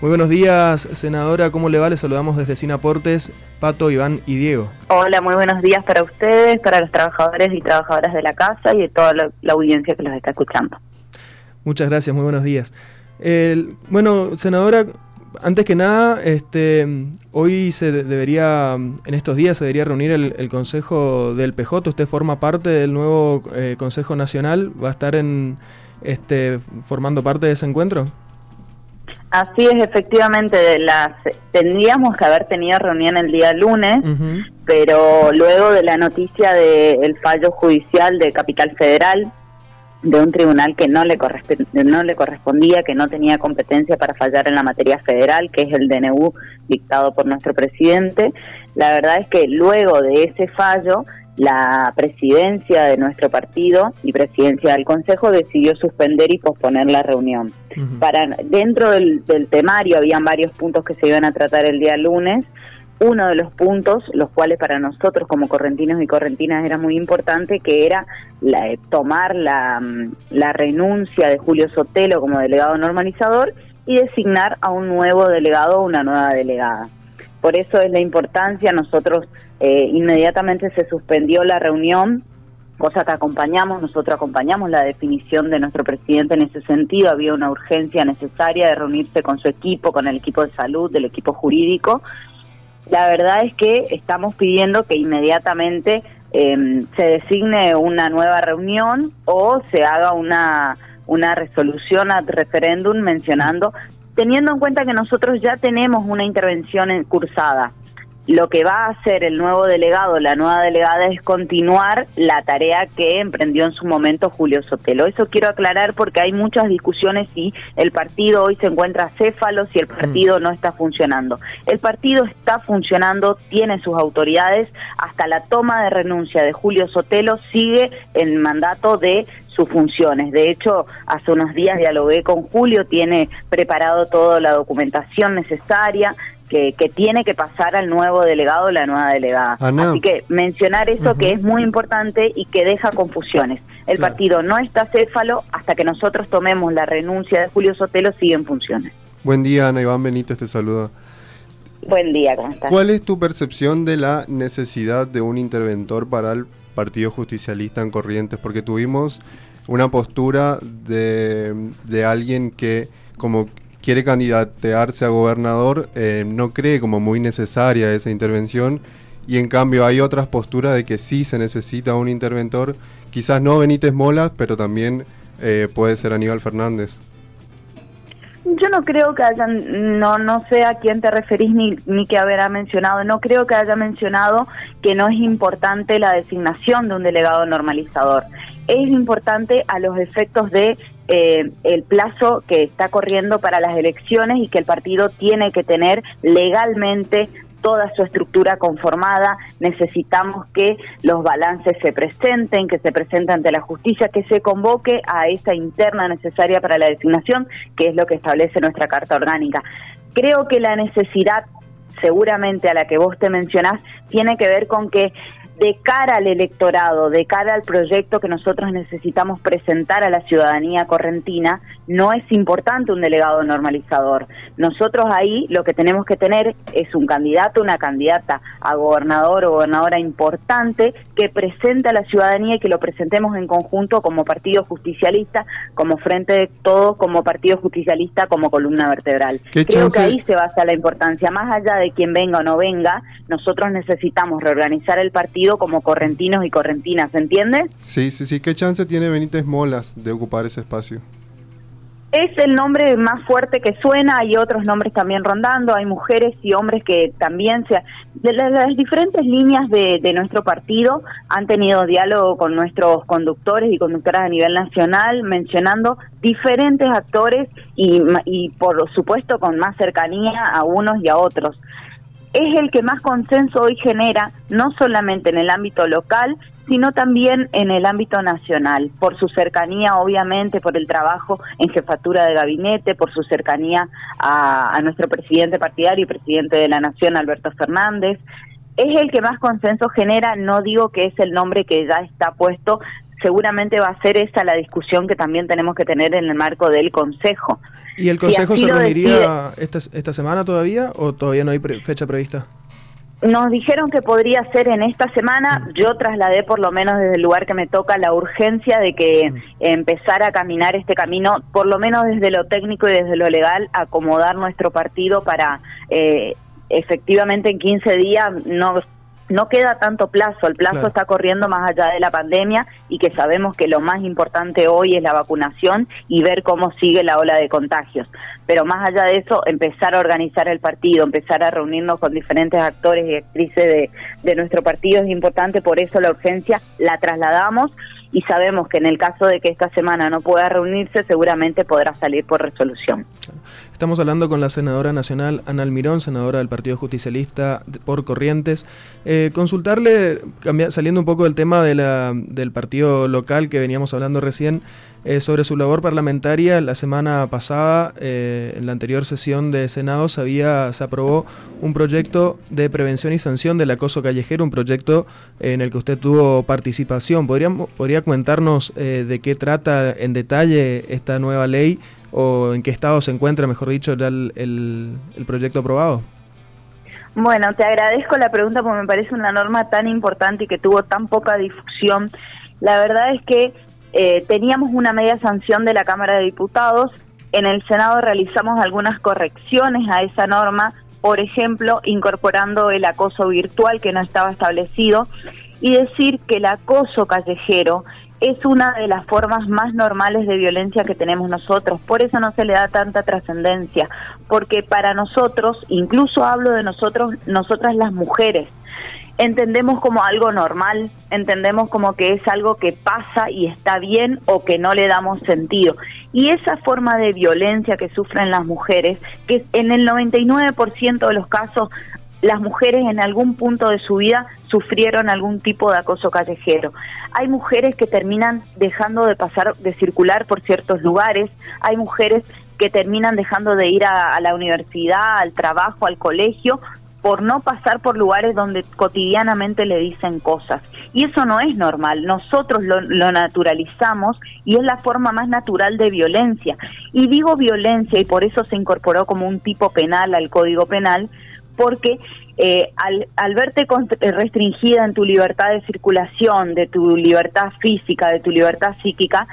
Muy buenos días, senadora. ¿Cómo le va? Le saludamos desde Sinaportes, Pato, Iván y Diego. Hola, muy buenos días para ustedes, para los trabajadores y trabajadoras de la casa y de toda la, audiencia que los está escuchando. Muchas gracias, muy buenos días. bueno, senadora, antes que nada, este, hoy se debería, en estos días se debería reunir el, Consejo del PJ. Usted forma parte del nuevo eh, Consejo Nacional. ¿Va a estar en, este, formando parte de ese encuentro? Así es, efectivamente, de las tendríamos que haber tenido reunión el día lunes, pero luego de la noticia del fallo judicial de Capital Federal de un tribunal que no le, no le correspondía, que no tenía competencia para fallar en la materia federal, que es el DNU dictado por nuestro presidente, la verdad es que luego de ese fallo la presidencia de nuestro partido y presidencia del Consejo decidió suspender y posponer la reunión. Para dentro del, temario habían varios puntos que se iban a tratar el día lunes. Uno de los puntos, los cuales para nosotros como correntinos y correntinas era muy importante, que era la, tomar la, la renuncia de Julio Sotelo como delegado normalizador y designar a un nuevo delegado o una nueva delegada. Por eso es la importancia, nosotros eh, inmediatamente se suspendió la reunión, cosa que acompañamos, nosotros acompañamos la definición de nuestro presidente en ese sentido, había una urgencia necesaria de reunirse con su equipo, con el equipo de salud, del equipo jurídico. La verdad es que estamos pidiendo que inmediatamente em, se designe una nueva reunión o se haga una, una resolución ad referéndum mencionando, teniendo en cuenta que nosotros ya tenemos una intervención cursada lo que va a hacer el nuevo delegado, la nueva delegada, es continuar la tarea que emprendió en su momento Julio Sotelo. Eso quiero aclarar porque hay muchas discusiones si el partido hoy se encuentra céfalo, si el mm. partido no está funcionando. El partido está funcionando, tiene sus autoridades, hasta la toma de renuncia de Julio Sotelo sigue el mandato de sus funciones. De hecho, hace unos días dialogué con Julio, tiene preparado toda la documentación necesaria, que, tiene que pasar al nuevo delegado o la nueva delegada. Así que mencionar eso que es muy importante y que deja confusiones. El partido no está céfalo hasta que nosotros tomemos la renuncia de Julio Sotelo, sigue en funciones. Buen día, Ana Iván Benítez te saluda. Buen día, ¿cómo estás? ¿Cuál es tu percepción de la necesidad de un interventor para el Partido Justicialista en Corrientes? Porque tuvimos una postura de, de alguien que como quiere candidatearse a gobernador, eh, no cree como muy necesaria esa intervención y en cambio hay otras posturas de que sí se necesita un interventor, quizás no Benítez Molas, pero también eh, puede ser Aníbal Fernández. Yo no creo que hayan, no, no sé a quién te referís ni, ni que habrá mencionado, no creo que haya mencionado que no es importante la designación de un delegado normalizador. Es importante a los efectos de eh, el plazo que está corriendo para las elecciones y que el partido tiene que tener legalmente toda su estructura conformada, necesitamos que los balances se presenten, que se presente ante la justicia, que se convoque a esa interna necesaria para la designación, que es lo que establece nuestra Carta Orgánica. Creo que la necesidad seguramente a la que vos te mencionás tiene que ver con que de cara al electorado, de cara al proyecto que nosotros necesitamos presentar a la ciudadanía correntina, no es importante un delegado normalizador. Nosotros ahí lo que tenemos que tener es un candidato, una candidata a gobernador o gobernadora importante que presente a la ciudadanía y que lo presentemos en conjunto como partido justicialista, como frente de todos, como partido justicialista, como columna vertebral. Creo que ahí se basa la importancia. Más allá de quien venga o no venga, nosotros necesitamos reorganizar el partido como correntinos y correntinas, ¿entiendes? Sí, sí, sí. ¿Qué chance tiene Benítez Molas de ocupar ese espacio? Es el nombre más fuerte que suena, hay otros nombres también rondando, hay mujeres y hombres que también se... De las diferentes líneas de, nuestro partido han tenido diálogo con nuestros conductores y conductoras a nivel nacional, mencionando diferentes actores y, y por supuesto con más cercanía a unos y a otros es el que más consenso hoy genera, no solamente en el ámbito local, sino también en el ámbito nacional, por su cercanía, obviamente, por el trabajo en jefatura de gabinete, por su cercanía a, nuestro presidente partidario y presidente de la Nación, Alberto Fernández. Es el que más consenso genera, no digo que es el nombre que ya está puesto, seguramente va a ser esa la discusión que también tenemos que tener en el marco del Consejo. ¿Y el Consejo se reuniría esta, esta semana todavía o todavía no hay fecha prevista? Nos dijeron que podría ser en esta semana. Yo trasladé, por lo menos desde el lugar que me toca, la urgencia de que empezara a caminar este camino, por lo menos desde lo técnico y desde lo legal, acomodar nuestro partido para eh, efectivamente en 15 días no no queda tanto plazo, el plazo está corriendo más allá de la pandemia y que sabemos que lo más importante hoy es la vacunación y ver cómo sigue la ola de contagios. Pero más allá de eso, empezar a organizar el partido, empezar a reunirnos con diferentes actores y actrices de, de nuestro partido es importante, por eso la urgencia la trasladamos y sabemos que en el caso de que esta semana no pueda reunirse, seguramente podrá salir por resolución. Estamos hablando con la senadora nacional Ana Almirón, senadora del Partido Justicialista por Corrientes. Eh, consultarle, saliendo un poco del tema de la, del partido local que veníamos hablando recién, eh, sobre su labor parlamentaria. La semana pasada, eh, en la anterior sesión de Senado, se, había, se aprobó un proyecto de prevención y sanción del acoso callejero, un proyecto en el que usted tuvo participación. ¿Podría, podría comentarnos de qué trata en detalle esta nueva ley? O en qué estado se encuentra, mejor dicho, ya el, el, proyecto aprobado? Bueno, te agradezco la pregunta porque me parece una norma tan importante y que tuvo tan poca difusión. La verdad es que eh, teníamos una media sanción de la Cámara de Diputados. En el Senado realizamos algunas correcciones a esa norma, por ejemplo, incorporando el acoso virtual que no estaba establecido y decir que el acoso callejero es una de las formas más normales de violencia que tenemos nosotros. Por eso no se le da tanta trascendencia, porque para nosotros, incluso hablo de nosotros, nosotras las mujeres, entendemos como algo normal, entendemos como que es algo que pasa y está bien o que no le damos sentido. Y esa forma de violencia que sufren las mujeres, que en el 99% de los casos las mujeres en algún punto de su vida sufrieron algún tipo de acoso callejero. Hay mujeres que terminan dejando de pasar, de circular por ciertos lugares, hay mujeres que terminan dejando de ir a, la universidad, al trabajo, al colegio, por no pasar por lugares donde cotidianamente le dicen cosas. Y eso no es normal, nosotros lo, lo, naturalizamos y es la forma más natural de violencia. Y digo violencia y por eso se incorporó como un tipo penal al Código Penal, porque eh, al, verte eh, restringida en tu libertad de circulación, de tu libertad física, de tu libertad psíquica,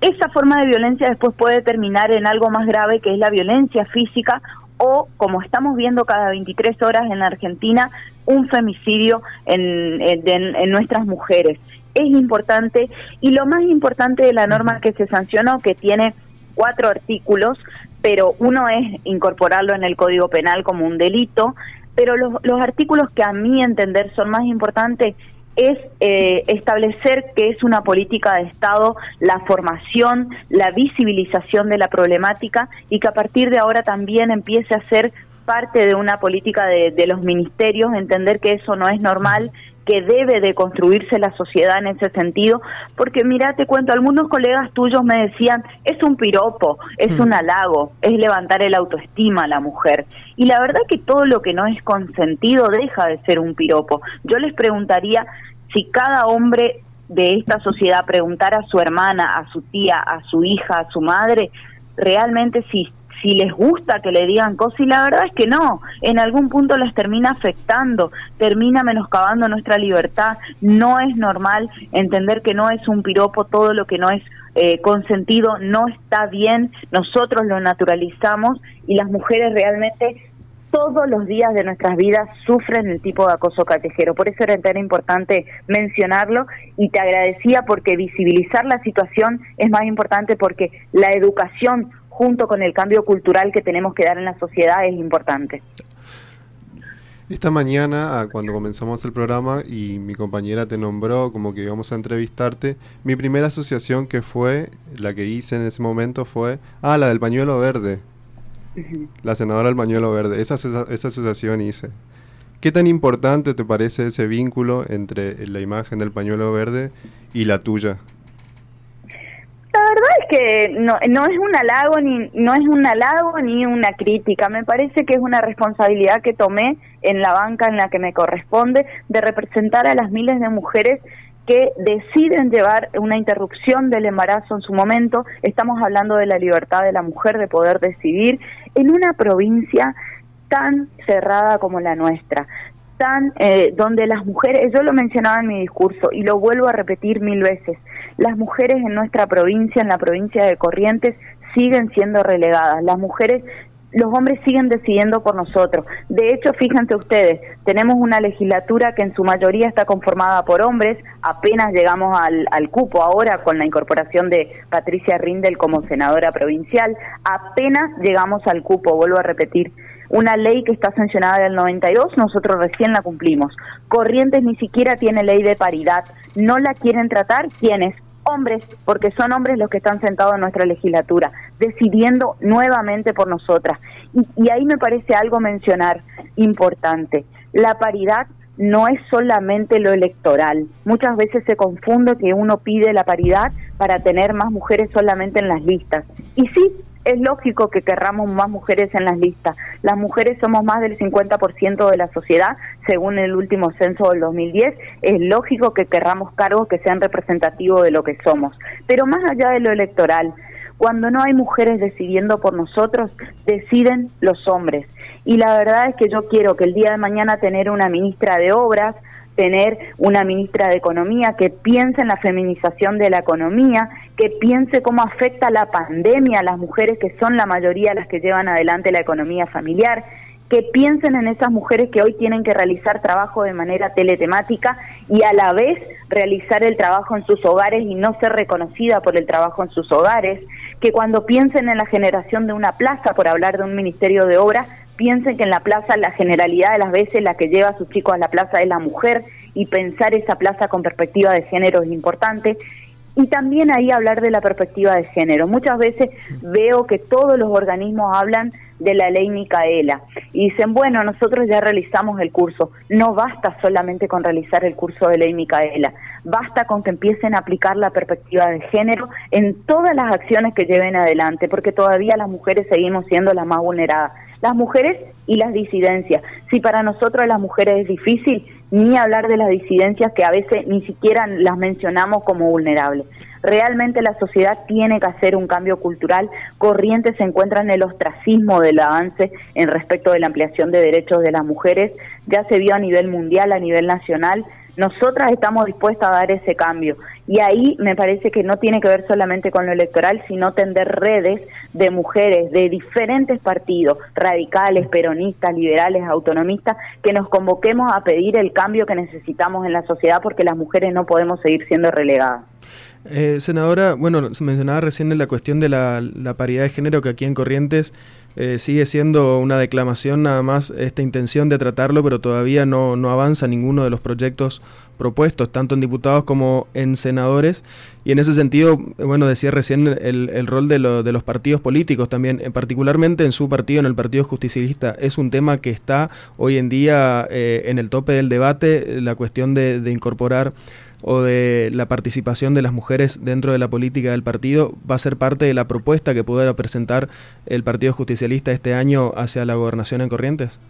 esa forma de violencia después puede terminar en algo más grave que es la violencia física o, como estamos viendo cada 23 horas en la Argentina, un femicidio en, en nuestras mujeres. Es importante y lo más importante de la norma que se sancionó, que tiene cuatro artículos, pero uno es incorporarlo en el Código Penal como un delito, pero los, los artículos que a mi entender son más importantes es eh, establecer que es una política de Estado la formación, la visibilización de la problemática y que a partir de ahora también empiece a ser parte de una política de, de los ministerios, entender que eso no es normal que debe de construirse la sociedad en ese sentido, porque mira, te cuento, algunos colegas tuyos me decían, es un piropo, es hmm. un halago, es levantar el autoestima a la mujer. Y la verdad que todo lo que no es consentido deja de ser un piropo. Yo les preguntaría si cada hombre de esta sociedad preguntara a su hermana, a su tía, a su hija, a su madre, realmente si si les gusta que le digan cosas y la verdad es que no, en algún punto las termina afectando, termina menoscabando nuestra libertad, no es normal entender que no es un piropo todo lo que no es eh, consentido, no está bien, nosotros lo naturalizamos y las mujeres realmente todos los días de nuestras vidas sufren el tipo de acoso callejero. Por eso era tan importante mencionarlo y te agradecía porque visibilizar la situación es más importante porque la educación junto con el cambio cultural que tenemos que dar en la sociedad es importante. Esta mañana, ah, cuando comenzamos el programa y mi compañera te nombró como que íbamos a entrevistarte, mi primera asociación que fue, la que hice en ese momento fue, ah, la del pañuelo verde. La senadora del pañuelo verde. Esa, esa asociación hice. ¿Qué tan importante te parece ese vínculo entre la imagen del pañuelo verde y la tuya? Que no, no es un halago ni no es un halago ni una crítica. Me parece que es una responsabilidad que tomé en la banca en la que me corresponde de representar a las miles de mujeres que deciden llevar una interrupción del embarazo en su momento. Estamos hablando de la libertad de la mujer de poder decidir en una provincia tan cerrada como la nuestra, tan eh, donde las mujeres, yo lo mencionaba en mi discurso y lo vuelvo a repetir mil veces, las mujeres en nuestra provincia, en la provincia de Corrientes, siguen siendo relegadas. Las mujeres los hombres siguen decidiendo por nosotros. De hecho, fíjense ustedes, tenemos una legislatura que en su mayoría está conformada por hombres, apenas llegamos al, al, cupo ahora con la incorporación de Patricia Rindel como senadora provincial, apenas llegamos al cupo, vuelvo a repetir. Una ley que está sancionada del 92, nosotros recién la cumplimos. Corrientes ni siquiera tiene ley de paridad. No la quieren tratar quienes hombres, porque son hombres los que están sentados en nuestra legislatura, decidiendo nuevamente por nosotras. Y, ahí me parece algo mencionar importante. La paridad no es solamente lo electoral. Muchas veces se confunde que uno pide la paridad para tener más mujeres solamente en las listas. Y sí, es lógico que querramos más mujeres en las listas. Las mujeres somos más del 50% de la sociedad, según el último censo del 2010. Es lógico que querramos cargos que sean representativos de lo que somos. Pero más allá de lo electoral, cuando no hay mujeres decidiendo por nosotros, deciden los hombres. Y la verdad es que yo quiero que el día de mañana tener una ministra de Obras, tener una ministra de Economía que piense en la feminización de la economía, que piense cómo afecta la pandemia a las mujeres que son la mayoría las que llevan adelante la economía familiar, que piensen en esas mujeres que hoy tienen que realizar trabajo de manera teletemática y a la vez realizar el trabajo en sus hogares y no ser reconocida por el trabajo en sus hogares, que cuando piensen en la generación de una plaza, por hablar de un ministerio de obra, piensen que en la plaza la generalidad de las veces la que lleva a sus chicos a la plaza es la mujer y pensar esa plaza con perspectiva de género es importante. Y también ahí hablar de la perspectiva de género. Muchas veces veo que todos los organismos hablan de la ley Micaela y dicen, bueno, nosotros ya realizamos el curso. No basta solamente con realizar el curso de ley Micaela, basta con que empiecen a aplicar la perspectiva de género en todas las acciones que lleven adelante, porque todavía las mujeres seguimos siendo las más vulneradas las mujeres y las disidencias. Si para nosotros las mujeres es difícil, ni hablar de las disidencias que a veces ni siquiera las mencionamos como vulnerables. Realmente la sociedad tiene que hacer un cambio cultural. Corrientes se encuentra en el ostracismo del avance en respecto de la ampliación de derechos de las mujeres. Ya se vio a nivel mundial, a nivel nacional, nosotras estamos dispuestas a dar ese cambio. Y ahí me parece que no tiene que ver solamente con lo electoral, sino tender redes de mujeres de diferentes partidos, radicales, peronistas, liberales, autonomistas, que nos convoquemos a pedir el cambio que necesitamos en la sociedad porque las mujeres no podemos seguir siendo relegadas. Eh, senadora, bueno, se mencionaba recién la cuestión de la, paridad de género que aquí en Corrientes eh, sigue siendo una declamación nada más esta intención de tratarlo, pero todavía no, no avanza ninguno de los proyectos propuestos, tanto en diputados como en senadores. Y en ese sentido, bueno, decía recién el, el rol de, de, los partidos políticos también, particularmente en su partido, en el Partido Justicialista, es un tema que está hoy en día eh, en el tope del debate, la cuestión de incorporar o de la participación de las mujeres dentro de la política del partido va a ser parte de la propuesta que pudiera presentar el Partido Justicialista este año hacia la gobernación en Corrientes?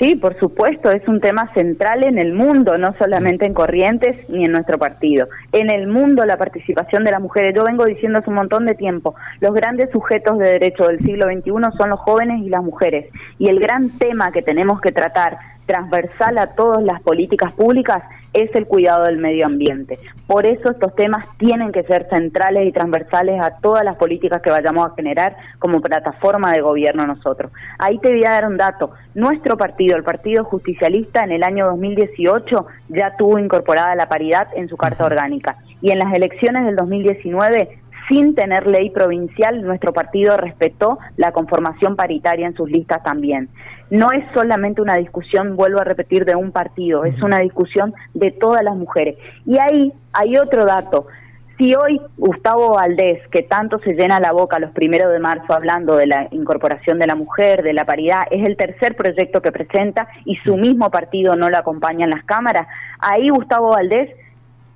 Sí, por supuesto, es un tema central en el mundo, no solamente en Corrientes ni en nuestro partido. En el mundo la participación de las mujeres, yo vengo diciendo hace un montón de tiempo, los grandes sujetos de derecho del siglo XXI son los jóvenes y las mujeres. Y el gran tema que tenemos que tratar transversal a todas las políticas públicas es el cuidado del medio ambiente. Por eso estos temas tienen que ser centrales y transversales a todas las políticas que vayamos a generar como plataforma de gobierno nosotros. Ahí te voy a dar un dato. Nuestro partido, el Partido Justicialista, en el año 2018 ya tuvo incorporada la paridad en su carta orgánica y en las elecciones del 2019 sin tener ley provincial, nuestro partido respetó la conformación paritaria en sus listas también. No es solamente una discusión, vuelvo a repetir, de un partido, es una discusión de todas las mujeres. Y ahí hay otro dato. Si hoy Gustavo Valdés, que tanto se llena la boca los primeros de marzo hablando de la incorporación de la mujer, de la paridad, es el tercer proyecto que presenta y su mismo partido no lo acompaña en las cámaras, ahí Gustavo Valdés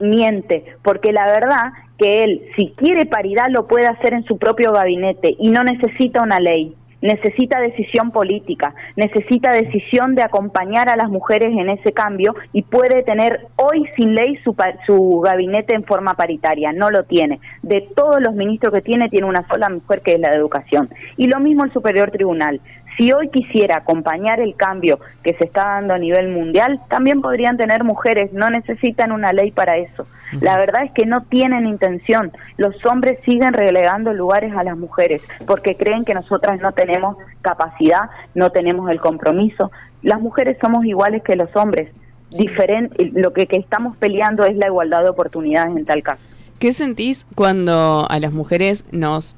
miente, porque la verdad que él, si quiere paridad, lo puede hacer en su propio gabinete y no necesita una ley. Necesita decisión política, necesita decisión de acompañar a las mujeres en ese cambio y puede tener hoy sin ley su, su gabinete en forma paritaria, no lo tiene. De todos los ministros que tiene, tiene una sola mujer que es la de educación. Y lo mismo el Superior Tribunal. Si hoy quisiera acompañar el cambio que se está dando a nivel mundial, también podrían tener mujeres, no necesitan una ley para eso. La verdad es que no tienen intención. Los hombres siguen relegando lugares a las mujeres porque creen que nosotras no tenemos capacidad, no tenemos el compromiso. Las mujeres somos iguales que los hombres. Diferente, lo que, que estamos peleando es la igualdad de oportunidades en tal caso. ¿Qué sentís cuando a las mujeres nos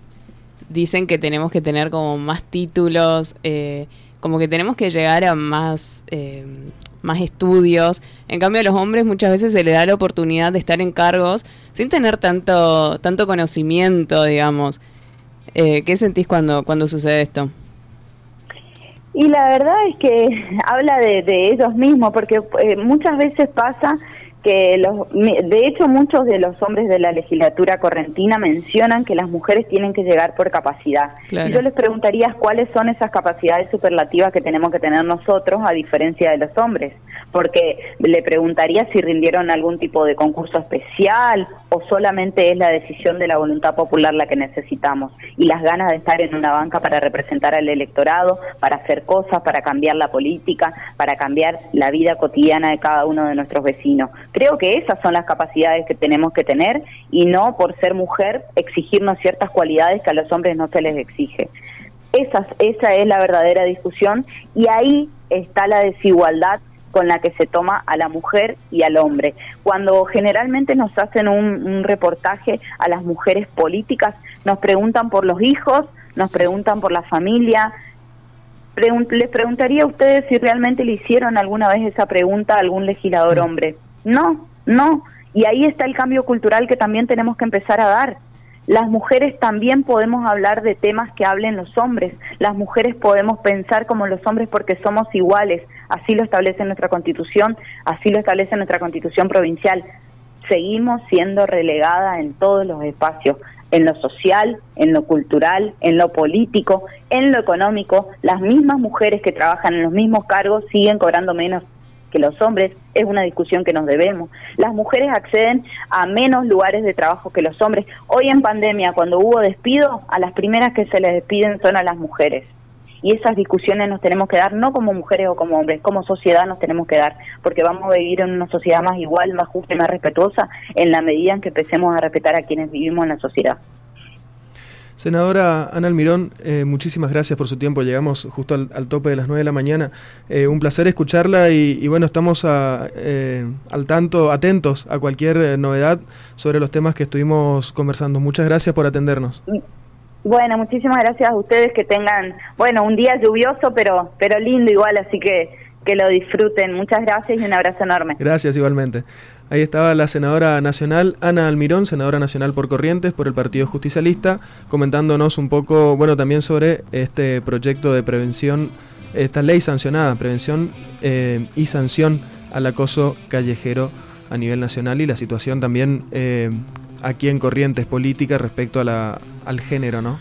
dicen que tenemos que tener como más títulos, eh, como que tenemos que llegar a más, eh, más estudios. En cambio, a los hombres muchas veces se les da la oportunidad de estar en cargos sin tener tanto, tanto conocimiento, digamos. Eh, ¿Qué sentís cuando, cuando sucede esto? Y la verdad es que habla de, de ellos mismos, porque muchas veces pasa que los, de hecho muchos de los hombres de la legislatura correntina mencionan que las mujeres tienen que llegar por capacidad. Y yo les preguntaría cuáles son esas capacidades superlativas que tenemos que tener nosotros a diferencia de los hombres, porque le preguntaría si rindieron algún tipo de concurso especial o solamente es la decisión de la voluntad popular la que necesitamos y las ganas de estar en una banca para representar al electorado, para hacer cosas, para cambiar la política, para cambiar la vida cotidiana de cada uno de nuestros vecinos. Creo que esas son las capacidades que tenemos que tener y no por ser mujer exigirnos ciertas cualidades que a los hombres no se les exige. Esa, esa es la verdadera discusión y ahí está la desigualdad con la que se toma a la mujer y al hombre. Cuando generalmente nos hacen un, reportaje a las mujeres políticas, nos preguntan por los hijos, nos preguntan por la familia. les preguntaría a ustedes si realmente le hicieron alguna vez esa pregunta a algún legislador hombre. No, no. Y ahí está el cambio cultural que también tenemos que empezar a dar. Las mujeres también podemos hablar de temas que hablen los hombres. Las mujeres podemos pensar como los hombres porque somos iguales. Así lo establece nuestra constitución, así lo establece nuestra constitución provincial. Seguimos siendo relegada en todos los espacios, en lo social, en lo cultural, en lo político, en lo económico. Las mismas mujeres que trabajan en los mismos cargos siguen cobrando menos que los hombres, es una discusión que nos debemos. Las mujeres acceden a menos lugares de trabajo que los hombres. Hoy en pandemia, cuando hubo despido, a las primeras que se les despiden son a las mujeres. Y esas discusiones nos tenemos que dar no como mujeres o como hombres, como sociedad nos tenemos que dar, porque vamos a vivir en una sociedad más igual, más justa y más respetuosa en la medida en que empecemos a respetar a quienes vivimos en la sociedad. Senadora Ana Almirón, eh, muchísimas gracias por su tiempo. Llegamos justo al, tope de las 9 de la mañana. Eh, un placer escucharla y, bueno, estamos eh, al tanto, atentos a cualquier novedad sobre los temas que estuvimos conversando. Muchas gracias por atendernos. Bueno, muchísimas gracias a ustedes que tengan, bueno, un día lluvioso, pero, pero lindo igual, así que que lo disfruten. Muchas gracias y un abrazo enorme. Gracias igualmente. Ahí estaba la senadora nacional Ana Almirón, senadora nacional por Corrientes, por el Partido Justicialista, comentándonos un poco, bueno, también sobre este proyecto de prevención, esta ley sancionada, prevención eh, y sanción al acoso callejero a nivel nacional y la situación también eh, aquí en Corrientes política respecto a la, al género, ¿no?